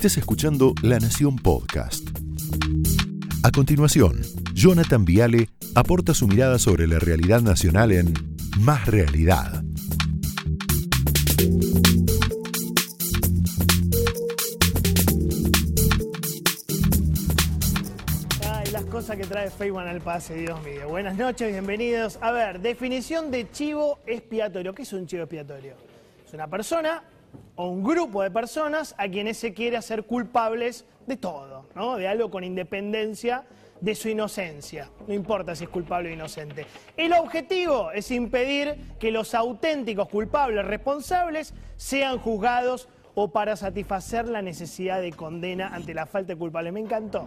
Estés escuchando La Nación Podcast. A continuación, Jonathan Viale aporta su mirada sobre la realidad nacional en Más Realidad. Ay, las cosas que trae Feynman al pase, Dios mío. Buenas noches, bienvenidos. A ver, definición de chivo expiatorio. ¿Qué es un chivo expiatorio? Es una persona o un grupo de personas a quienes se quiere hacer culpables de todo, ¿no? De algo con independencia de su inocencia. No importa si es culpable o inocente. El objetivo es impedir que los auténticos culpables responsables sean juzgados o para satisfacer la necesidad de condena ante la falta de culpable. Me encantó.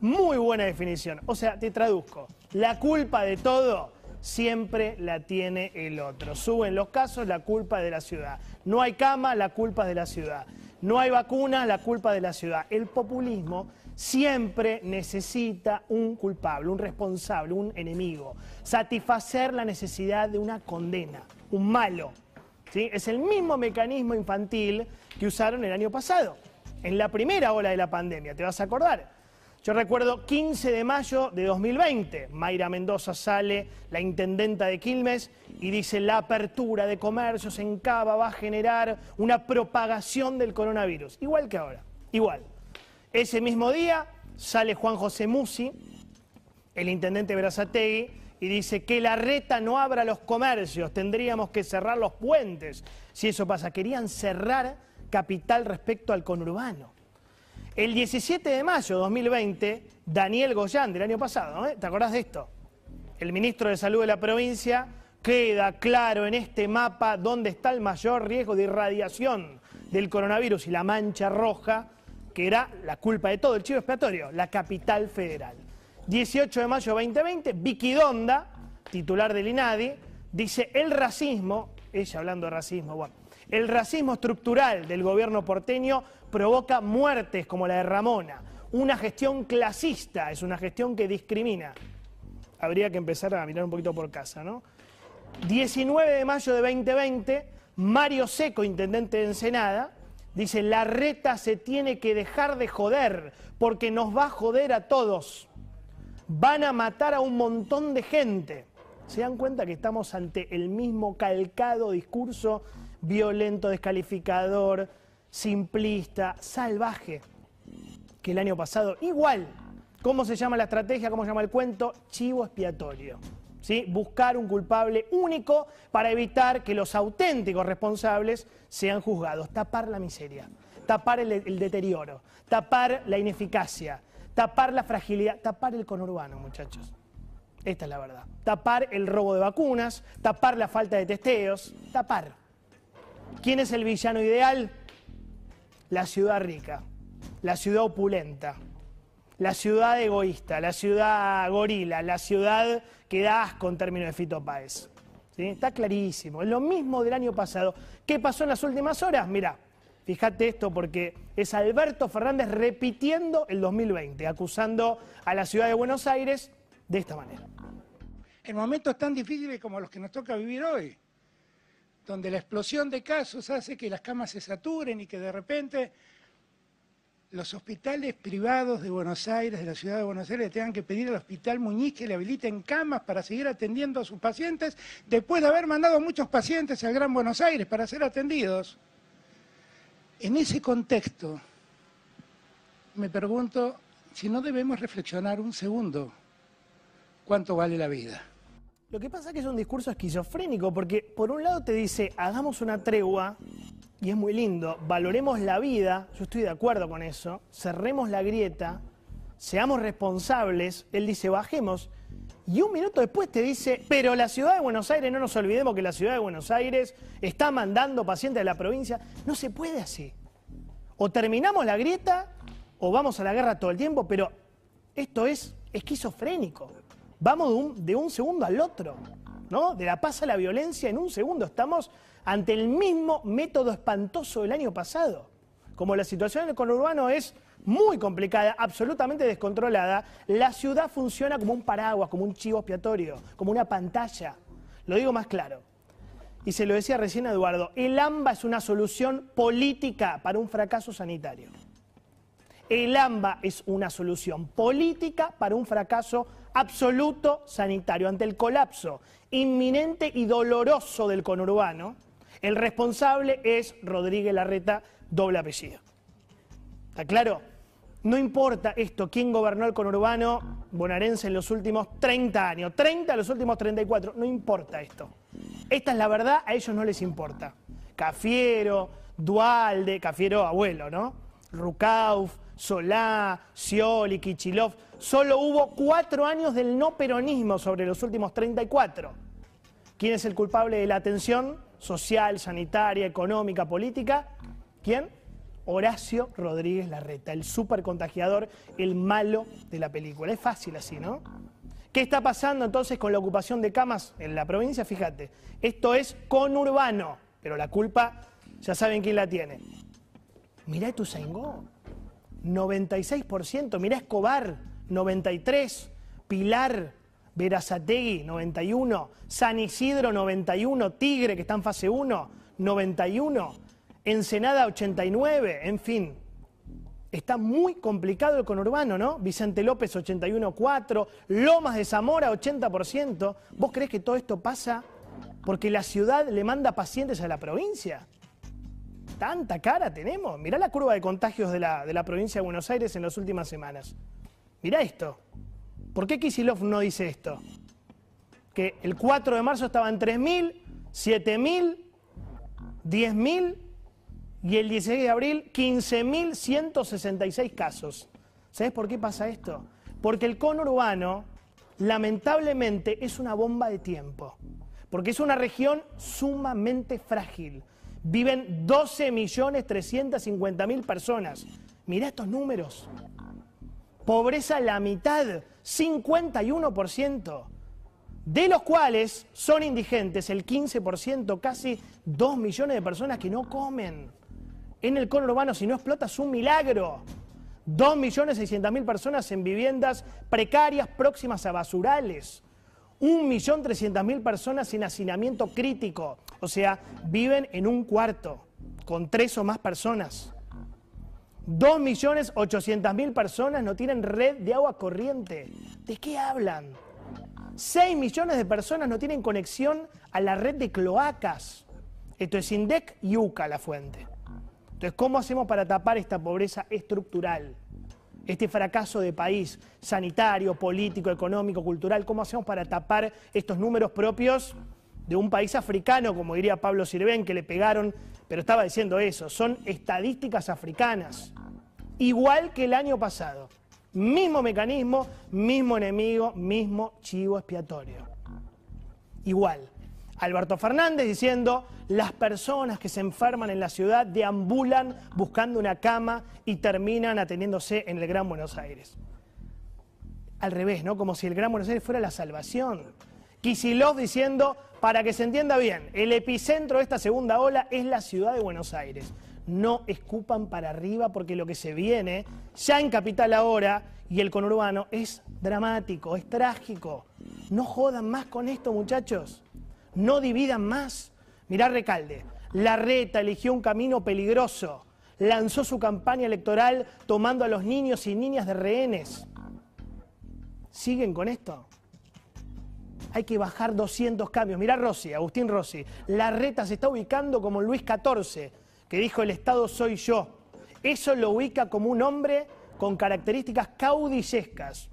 Muy buena definición. O sea, te traduzco. La culpa de todo siempre la tiene el otro. Suben los casos, la culpa de la ciudad. No hay cama, la culpa de la ciudad. No hay vacuna, la culpa de la ciudad. El populismo siempre necesita un culpable, un responsable, un enemigo. Satisfacer la necesidad de una condena, un malo. ¿sí? Es el mismo mecanismo infantil que usaron el año pasado, en la primera ola de la pandemia, ¿te vas a acordar? Yo recuerdo 15 de mayo de 2020, Mayra Mendoza sale, la intendenta de Quilmes, y dice la apertura de comercios en Cava va a generar una propagación del coronavirus, igual que ahora, igual. Ese mismo día sale Juan José Musi, el intendente de Berazategui, y dice que la reta no abra los comercios, tendríamos que cerrar los puentes. Si eso pasa, querían cerrar capital respecto al conurbano. El 17 de mayo de 2020, Daniel Goyán, del año pasado, ¿eh? ¿te acordás de esto? El ministro de Salud de la provincia queda claro en este mapa dónde está el mayor riesgo de irradiación del coronavirus y la mancha roja, que era la culpa de todo, el chivo expiatorio, la capital federal. 18 de mayo de 2020, Vicky Donda, titular del INADI, dice el racismo, ella hablando de racismo, bueno, el racismo estructural del gobierno porteño provoca muertes como la de Ramona. Una gestión clasista, es una gestión que discrimina. Habría que empezar a mirar un poquito por casa, ¿no? 19 de mayo de 2020, Mario Seco, intendente de Ensenada, dice, la reta se tiene que dejar de joder porque nos va a joder a todos. Van a matar a un montón de gente. ¿Se dan cuenta que estamos ante el mismo calcado discurso violento, descalificador, simplista, salvaje que el año pasado. Igual, ¿cómo se llama la estrategia? ¿Cómo se llama el cuento? Chivo expiatorio. ¿Sí? Buscar un culpable único para evitar que los auténticos responsables sean juzgados. Tapar la miseria, tapar el, el deterioro, tapar la ineficacia, tapar la fragilidad, tapar el conurbano, muchachos. Esta es la verdad. Tapar el robo de vacunas, tapar la falta de testeos, tapar. ¿Quién es el villano ideal? La ciudad rica, la ciudad opulenta, la ciudad egoísta, la ciudad gorila, la ciudad que da asco en términos de Fito Páez. Está clarísimo. Es lo mismo del año pasado. ¿Qué pasó en las últimas horas? Mira, fíjate esto porque es Alberto Fernández repitiendo el 2020, acusando a la ciudad de Buenos Aires de esta manera. En momentos tan difíciles como los que nos toca vivir hoy, donde la explosión de casos hace que las camas se saturen y que de repente los hospitales privados de Buenos Aires, de la ciudad de Buenos Aires, tengan que pedir al Hospital Muñiz que le habiliten camas para seguir atendiendo a sus pacientes, después de haber mandado muchos pacientes al Gran Buenos Aires para ser atendidos. En ese contexto, me pregunto si no debemos reflexionar un segundo cuánto vale la vida. Lo que pasa es que es un discurso esquizofrénico, porque por un lado te dice, hagamos una tregua, y es muy lindo, valoremos la vida, yo estoy de acuerdo con eso, cerremos la grieta, seamos responsables, él dice, bajemos, y un minuto después te dice, pero la ciudad de Buenos Aires, no nos olvidemos que la ciudad de Buenos Aires está mandando pacientes de la provincia, no se puede así. O terminamos la grieta o vamos a la guerra todo el tiempo, pero esto es esquizofrénico. Vamos de un, de un segundo al otro, ¿no? De la paz a la violencia en un segundo. Estamos ante el mismo método espantoso del año pasado. Como la situación en el conurbano es muy complicada, absolutamente descontrolada, la ciudad funciona como un paraguas, como un chivo expiatorio, como una pantalla. Lo digo más claro. Y se lo decía recién Eduardo, el AMBA es una solución política para un fracaso sanitario. El AMBA es una solución política para un fracaso absoluto sanitario. Ante el colapso inminente y doloroso del conurbano, el responsable es Rodríguez Larreta, doble apellido. ¿Está claro? No importa esto, quién gobernó el conurbano bonaerense en los últimos 30 años, 30 en los últimos 34, no importa esto. Esta es la verdad, a ellos no les importa. Cafiero, Dualde, Cafiero abuelo, ¿no? Rukauf, Solá, Scioli, Kichilov. Solo hubo cuatro años del no peronismo sobre los últimos 34. ¿Quién es el culpable de la atención social, sanitaria, económica, política? ¿Quién? Horacio Rodríguez Larreta, el supercontagiador, el malo de la película. Es fácil así, ¿no? ¿Qué está pasando entonces con la ocupación de camas en la provincia? Fíjate, esto es conurbano, pero la culpa ya saben quién la tiene. Mirá Ituzaingó, 96%, mirá Escobar, 93%, Pilar, Verazategui, 91%, San Isidro, 91%, Tigre, que está en fase 1, 91%, Ensenada, 89%, en fin. Está muy complicado el conurbano, ¿no? Vicente López, 81,4%, Lomas de Zamora, 80%. ¿Vos crees que todo esto pasa porque la ciudad le manda pacientes a la provincia? Tanta cara tenemos. Mirá la curva de contagios de la, de la provincia de Buenos Aires en las últimas semanas. Mirá esto. ¿Por qué Kisilov no dice esto? Que el 4 de marzo estaban 3.000, 7.000, 10.000 y el 16 de abril 15.166 casos. ¿Sabes por qué pasa esto? Porque el conurbano, lamentablemente, es una bomba de tiempo. Porque es una región sumamente frágil viven 12.350.000 personas. Mirá estos números. Pobreza la mitad, 51%, de los cuales son indigentes el 15%, casi 2 millones de personas que no comen. En el conurbano, si no explota, es un milagro. 2.600.000 personas en viviendas precarias próximas a basurales. 1.300.000 personas sin hacinamiento crítico, o sea, viven en un cuarto con tres o más personas. 2.800.000 personas no tienen red de agua corriente. ¿De qué hablan? 6 millones de personas no tienen conexión a la red de cloacas. Esto es INDEC y UCA la fuente. Entonces, ¿cómo hacemos para tapar esta pobreza estructural? Este fracaso de país sanitario, político, económico, cultural, ¿cómo hacemos para tapar estos números propios de un país africano, como diría Pablo Sirven, que le pegaron, pero estaba diciendo eso, son estadísticas africanas, igual que el año pasado. Mismo mecanismo, mismo enemigo, mismo chivo expiatorio. Igual. Alberto Fernández diciendo, las personas que se enferman en la ciudad deambulan buscando una cama y terminan atendiéndose en el Gran Buenos Aires. Al revés, ¿no? Como si el Gran Buenos Aires fuera la salvación. Kisilov diciendo, para que se entienda bien, el epicentro de esta segunda ola es la ciudad de Buenos Aires. No escupan para arriba porque lo que se viene ya en Capital ahora y el conurbano es dramático, es trágico. No jodan más con esto, muchachos no dividan más. Mirá Recalde, la reta eligió un camino peligroso, lanzó su campaña electoral tomando a los niños y niñas de rehenes. ¿Siguen con esto? Hay que bajar 200 cambios. Mirá Rossi, Agustín Rossi, la reta se está ubicando como Luis XIV, que dijo el Estado soy yo. Eso lo ubica como un hombre con características caudillescas.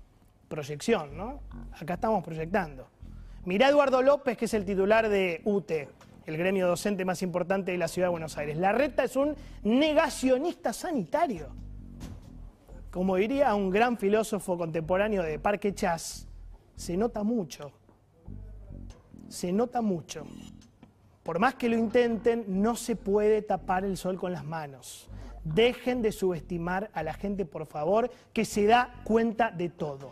Proyección, ¿no? Acá estamos proyectando. Mirá Eduardo López, que es el titular de UTE, el gremio docente más importante de la ciudad de Buenos Aires. La reta es un negacionista sanitario. Como diría un gran filósofo contemporáneo de Parque Chas, se nota mucho. Se nota mucho. Por más que lo intenten, no se puede tapar el sol con las manos. Dejen de subestimar a la gente, por favor, que se da cuenta de todo.